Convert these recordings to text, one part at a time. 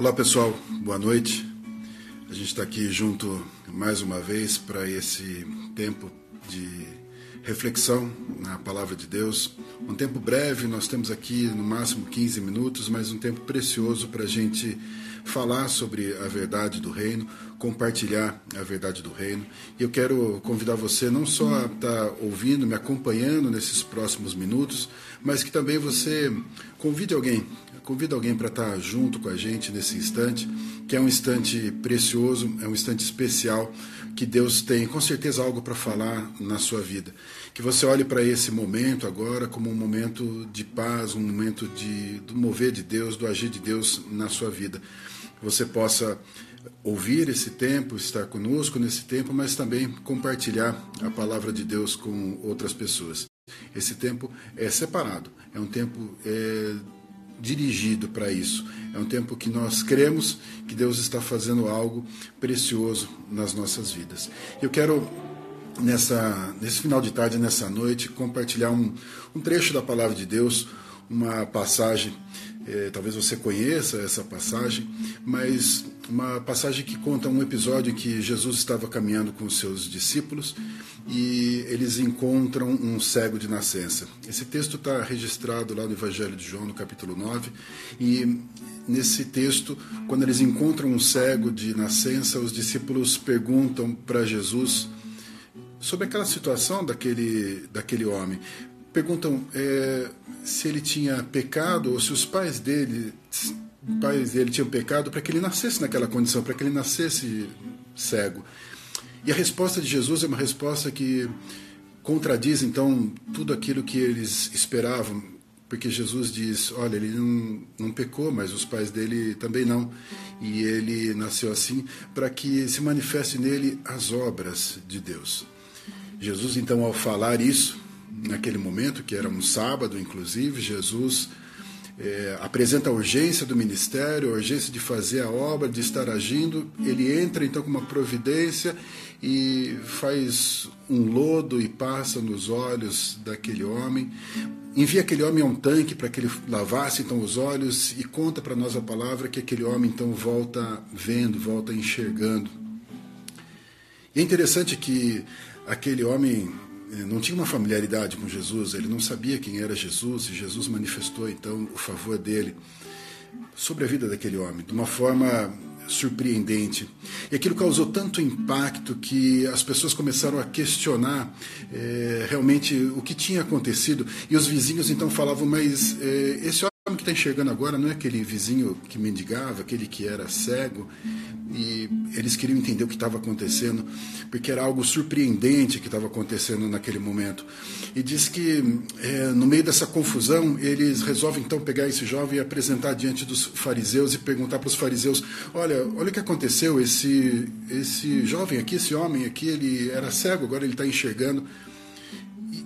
Olá pessoal, boa noite. A gente está aqui junto mais uma vez para esse tempo de reflexão na palavra de Deus. Um tempo breve, nós temos aqui no máximo 15 minutos, mas um tempo precioso para a gente falar sobre a verdade do reino, compartilhar a verdade do reino. E eu quero convidar você não só a estar tá ouvindo, me acompanhando nesses próximos minutos, mas que também você convide alguém Convido alguém para estar junto com a gente nesse instante, que é um instante precioso, é um instante especial, que Deus tem com certeza algo para falar na sua vida. Que você olhe para esse momento agora como um momento de paz, um momento de, do mover de Deus, do agir de Deus na sua vida. Você possa ouvir esse tempo, estar conosco nesse tempo, mas também compartilhar a palavra de Deus com outras pessoas. Esse tempo é separado, é um tempo é, dirigido para isso. É um tempo que nós cremos que Deus está fazendo algo precioso nas nossas vidas. Eu quero, nessa, nesse final de tarde, nessa noite, compartilhar um, um trecho da palavra de Deus, uma passagem, é, talvez você conheça essa passagem, mas uma passagem que conta um episódio em que Jesus estava caminhando com os seus discípulos e eles encontram um cego de nascença. Esse texto está registrado lá no Evangelho de João, no capítulo 9, e nesse texto, quando eles encontram um cego de nascença, os discípulos perguntam para Jesus sobre aquela situação daquele, daquele homem. Perguntam é, se ele tinha pecado ou se os pais dele pais dele tinham pecado para que ele nascesse naquela condição, para que ele nascesse cego. E a resposta de Jesus é uma resposta que contradiz então tudo aquilo que eles esperavam, porque Jesus diz: olha, ele não, não pecou, mas os pais dele também não. E ele nasceu assim para que se manifeste nele as obras de Deus. Jesus, então, ao falar isso, naquele momento, que era um sábado, inclusive, Jesus é, apresenta a urgência do ministério, a urgência de fazer a obra, de estar agindo. Ele entra então com uma providência e faz um lodo e passa nos olhos daquele homem. Envia aquele homem a um tanque para que ele lavasse então os olhos e conta para nós a palavra que aquele homem então volta vendo, volta enxergando. E é interessante que aquele homem não tinha uma familiaridade com Jesus, ele não sabia quem era Jesus, e Jesus manifestou então o favor dele sobre a vida daquele homem, de uma forma surpreendente. E aquilo causou tanto impacto que as pessoas começaram a questionar é, realmente o que tinha acontecido. E os vizinhos então falavam: Mas é, esse está enxergando agora não é aquele vizinho que mendigava, aquele que era cego? e eles queriam entender o que estava acontecendo, porque era algo surpreendente que estava acontecendo naquele momento. E diz que, é, no meio dessa confusão, eles resolvem então pegar esse jovem e apresentar diante dos fariseus e perguntar para os fariseus: olha, olha o que aconteceu, esse, esse jovem aqui, esse homem aqui, ele era cego, agora ele está enxergando.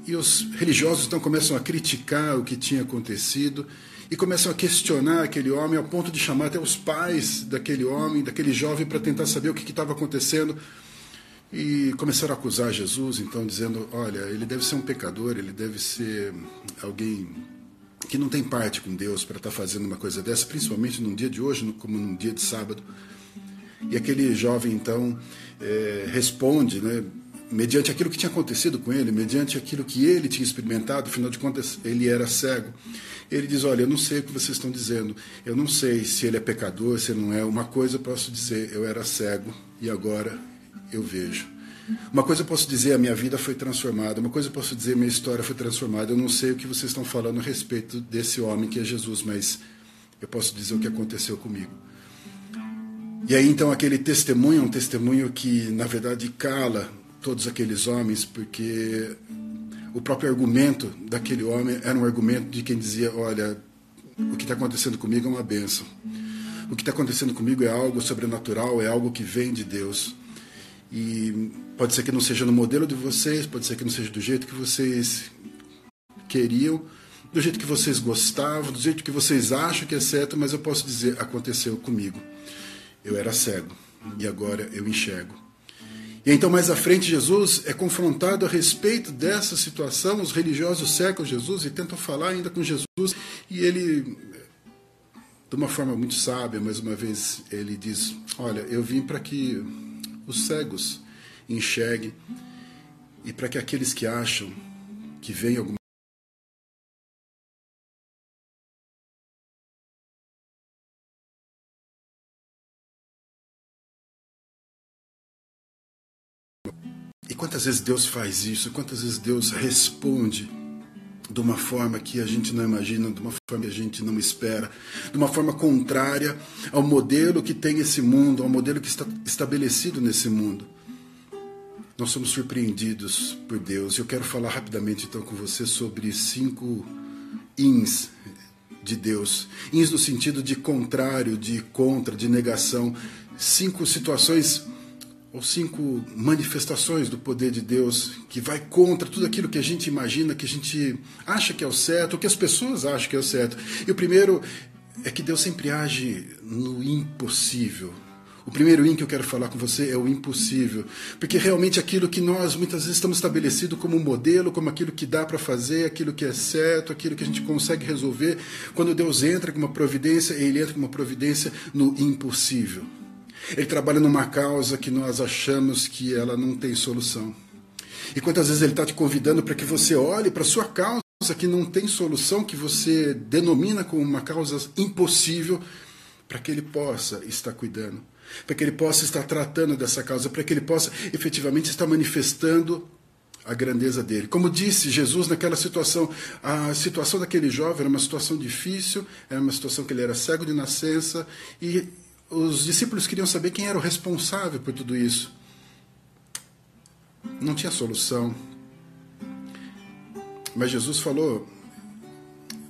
E, os religiosos então começam a criticar o que tinha acontecido e começam a questionar aquele homem ao ponto de chamar até os pais daquele homem, daquele jovem, para tentar saber o que estava acontecendo. E começaram a acusar Jesus, então, dizendo: olha, ele deve ser um pecador, ele deve ser alguém que não tem parte com Deus para estar tá fazendo uma coisa dessa, principalmente num dia de hoje, como num dia de sábado. E aquele jovem, então, é, responde, né, mediante aquilo que tinha acontecido com ele, mediante aquilo que ele tinha experimentado, afinal de contas, ele era cego. Ele diz: Olha, eu não sei o que vocês estão dizendo, eu não sei se ele é pecador, se não é. Uma coisa eu posso dizer: eu era cego e agora eu vejo. Uma coisa eu posso dizer: a minha vida foi transformada. Uma coisa eu posso dizer: minha história foi transformada. Eu não sei o que vocês estão falando a respeito desse homem que é Jesus, mas eu posso dizer o que aconteceu comigo. E aí então aquele testemunho um testemunho que na verdade cala todos aqueles homens, porque o próprio argumento daquele homem era um argumento de quem dizia: Olha, o que está acontecendo comigo é uma benção. O que está acontecendo comigo é algo sobrenatural, é algo que vem de Deus. E pode ser que não seja no modelo de vocês, pode ser que não seja do jeito que vocês queriam, do jeito que vocês gostavam, do jeito que vocês acham que é certo, mas eu posso dizer: aconteceu comigo. Eu era cego e agora eu enxergo. E então, mais à frente, Jesus é confrontado a respeito dessa situação. Os religiosos cercam Jesus e tentam falar ainda com Jesus. E ele de uma forma muito sábia, mais uma vez, ele diz: Olha, eu vim para que os cegos enxerguem e para que aqueles que acham que vem alguma E quantas vezes Deus faz isso? Quantas vezes Deus responde de uma forma que a gente não imagina, de uma forma que a gente não espera, de uma forma contrária ao modelo que tem esse mundo, ao modelo que está estabelecido nesse mundo. Nós somos surpreendidos por Deus. Eu quero falar rapidamente então com você sobre cinco ins de Deus. Ins no sentido de contrário, de contra, de negação. Cinco situações ou cinco manifestações do poder de Deus que vai contra tudo aquilo que a gente imagina, que a gente acha que é o certo, ou que as pessoas acham que é o certo. E o primeiro é que Deus sempre age no impossível. O primeiro in que eu quero falar com você é o impossível, porque realmente aquilo que nós muitas vezes estamos estabelecido como modelo, como aquilo que dá para fazer, aquilo que é certo, aquilo que a gente consegue resolver, quando Deus entra com uma providência, ele entra com uma providência no impossível. Ele trabalha numa causa que nós achamos que ela não tem solução. E quantas vezes ele está te convidando para que você olhe para sua causa que não tem solução, que você denomina como uma causa impossível, para que ele possa estar cuidando, para que ele possa estar tratando dessa causa, para que ele possa efetivamente estar manifestando a grandeza dele. Como disse Jesus naquela situação, a situação daquele jovem era uma situação difícil, era uma situação que ele era cego de nascença e os discípulos queriam saber quem era o responsável por tudo isso. Não tinha solução. Mas Jesus falou: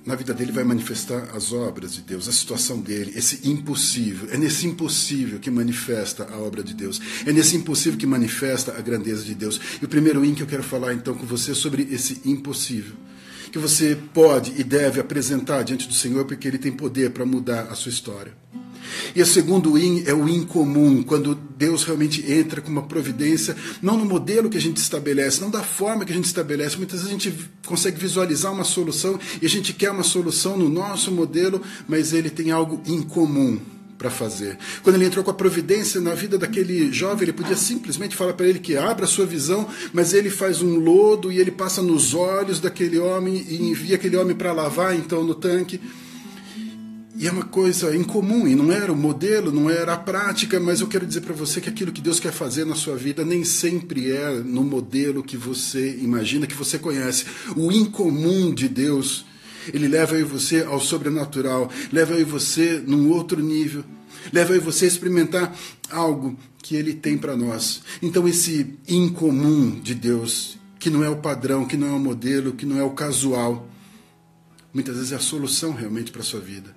na vida dele vai manifestar as obras de Deus, a situação dele, esse impossível. É nesse impossível que manifesta a obra de Deus. É nesse impossível que manifesta a grandeza de Deus. E o primeiro in que eu quero falar então com você é sobre esse impossível. Que você pode e deve apresentar diante do Senhor, porque Ele tem poder para mudar a sua história. E o segundo in é o incomum, quando Deus realmente entra com uma providência, não no modelo que a gente estabelece, não da forma que a gente estabelece. Muitas vezes a gente consegue visualizar uma solução e a gente quer uma solução no nosso modelo, mas ele tem algo incomum para fazer. Quando ele entrou com a providência na vida daquele jovem, ele podia simplesmente falar para ele que abra a sua visão, mas ele faz um lodo e ele passa nos olhos daquele homem e envia aquele homem para lavar então no tanque. E é uma coisa incomum, e não era o modelo, não era a prática, mas eu quero dizer para você que aquilo que Deus quer fazer na sua vida nem sempre é no modelo que você imagina, que você conhece. O incomum de Deus, ele leva e você ao sobrenatural, leva e você num outro nível, leva e você a experimentar algo que ele tem para nós. Então, esse incomum de Deus, que não é o padrão, que não é o modelo, que não é o casual, muitas vezes é a solução realmente para a sua vida.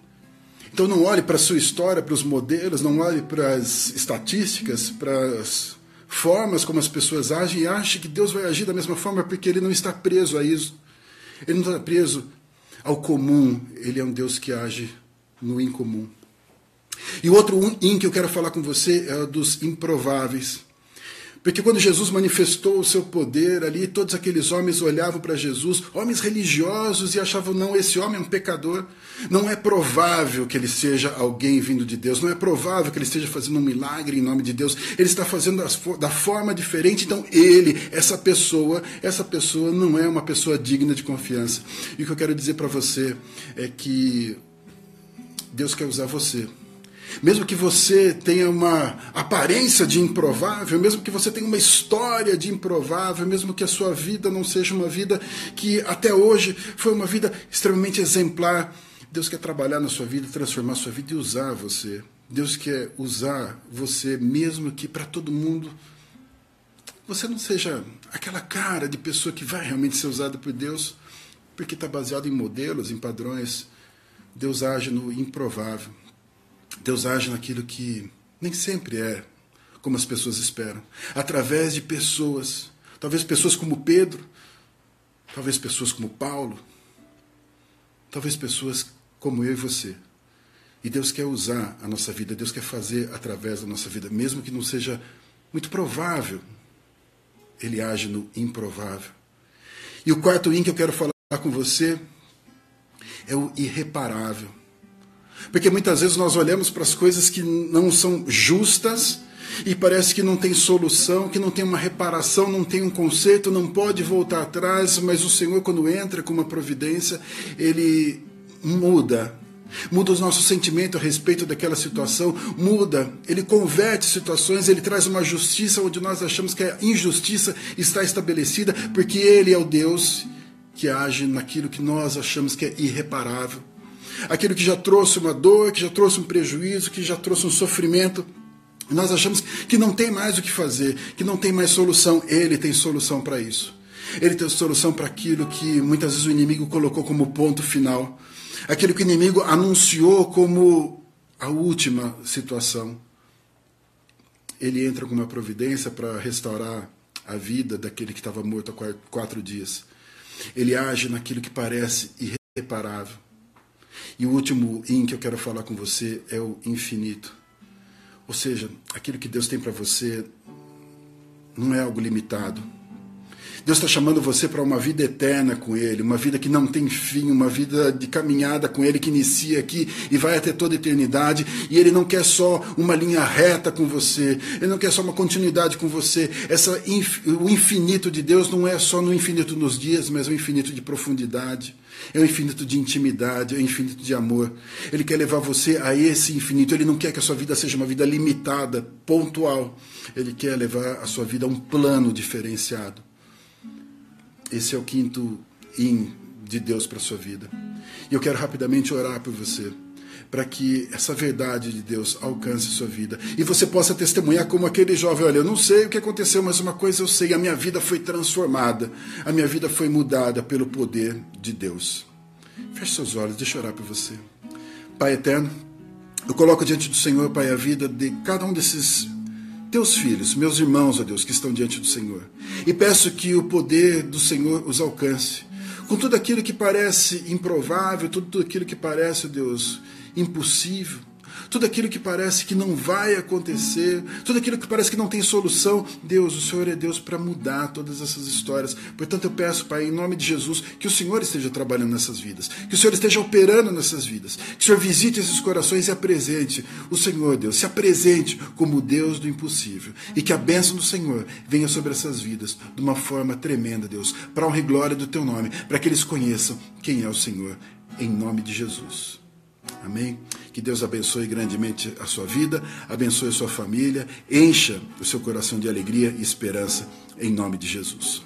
Então não olhe para a sua história, para os modelos, não olhe para as estatísticas, para as formas como as pessoas agem e ache que Deus vai agir da mesma forma porque ele não está preso a isso. Ele não está preso ao comum, ele é um Deus que age no incomum. E o outro in que eu quero falar com você é o dos improváveis. Porque quando Jesus manifestou o seu poder ali, todos aqueles homens olhavam para Jesus, homens religiosos, e achavam: não, esse homem é um pecador. Não é provável que ele seja alguém vindo de Deus. Não é provável que ele esteja fazendo um milagre em nome de Deus. Ele está fazendo da forma diferente. Então, ele, essa pessoa, essa pessoa não é uma pessoa digna de confiança. E o que eu quero dizer para você é que Deus quer usar você mesmo que você tenha uma aparência de improvável, mesmo que você tenha uma história de improvável, mesmo que a sua vida não seja uma vida que até hoje foi uma vida extremamente exemplar, Deus quer trabalhar na sua vida, transformar a sua vida e usar você. Deus quer usar você, mesmo que para todo mundo você não seja aquela cara de pessoa que vai realmente ser usada por Deus, porque está baseado em modelos, em padrões. Deus age no improvável. Deus age naquilo que nem sempre é como as pessoas esperam. Através de pessoas, talvez pessoas como Pedro, talvez pessoas como Paulo, talvez pessoas como eu e você. E Deus quer usar a nossa vida, Deus quer fazer através da nossa vida, mesmo que não seja muito provável. Ele age no improvável. E o quarto in que eu quero falar com você é o irreparável. Porque muitas vezes nós olhamos para as coisas que não são justas e parece que não tem solução, que não tem uma reparação, não tem um conserto, não pode voltar atrás, mas o Senhor, quando entra com uma providência, ele muda. Muda os nossos sentimentos a respeito daquela situação, muda, ele converte situações, ele traz uma justiça onde nós achamos que a injustiça está estabelecida, porque ele é o Deus que age naquilo que nós achamos que é irreparável. Aquilo que já trouxe uma dor, que já trouxe um prejuízo, que já trouxe um sofrimento. Nós achamos que não tem mais o que fazer, que não tem mais solução. Ele tem solução para isso. Ele tem solução para aquilo que muitas vezes o inimigo colocou como ponto final. Aquilo que o inimigo anunciou como a última situação. Ele entra com uma providência para restaurar a vida daquele que estava morto há quatro dias. Ele age naquilo que parece irreparável. E o último in que eu quero falar com você é o infinito. Ou seja, aquilo que Deus tem para você não é algo limitado. Deus está chamando você para uma vida eterna com Ele, uma vida que não tem fim, uma vida de caminhada com Ele que inicia aqui e vai até toda a eternidade. E Ele não quer só uma linha reta com você, Ele não quer só uma continuidade com você. Essa, o infinito de Deus não é só no infinito nos dias, mas o infinito de profundidade. É o infinito de intimidade, é o infinito de amor. Ele quer levar você a esse infinito. Ele não quer que a sua vida seja uma vida limitada, pontual. Ele quer levar a sua vida a um plano diferenciado. Esse é o quinto in de Deus para sua vida. E eu quero rapidamente orar por você, para que essa verdade de Deus alcance sua vida e você possa testemunhar como aquele jovem: olha, eu não sei o que aconteceu, mas uma coisa eu sei: a minha vida foi transformada, a minha vida foi mudada pelo poder de Deus. Feche seus olhos, deixa eu orar por você. Pai eterno, eu coloco diante do Senhor, Pai, a vida de cada um desses teus filhos, meus irmãos, ó Deus, que estão diante do Senhor. E peço que o poder do Senhor os alcance. Com tudo aquilo que parece improvável, tudo aquilo que parece, ó Deus, impossível tudo aquilo que parece que não vai acontecer, tudo aquilo que parece que não tem solução. Deus, o Senhor é Deus para mudar todas essas histórias. Portanto, eu peço, Pai, em nome de Jesus, que o Senhor esteja trabalhando nessas vidas, que o Senhor esteja operando nessas vidas, que o Senhor visite esses corações e apresente o Senhor, Deus, se apresente como o Deus do impossível e que a bênção do Senhor venha sobre essas vidas de uma forma tremenda, Deus, para honra e glória do Teu nome, para que eles conheçam quem é o Senhor, em nome de Jesus. Amém? Que Deus abençoe grandemente a sua vida, abençoe a sua família, encha o seu coração de alegria e esperança, em nome de Jesus.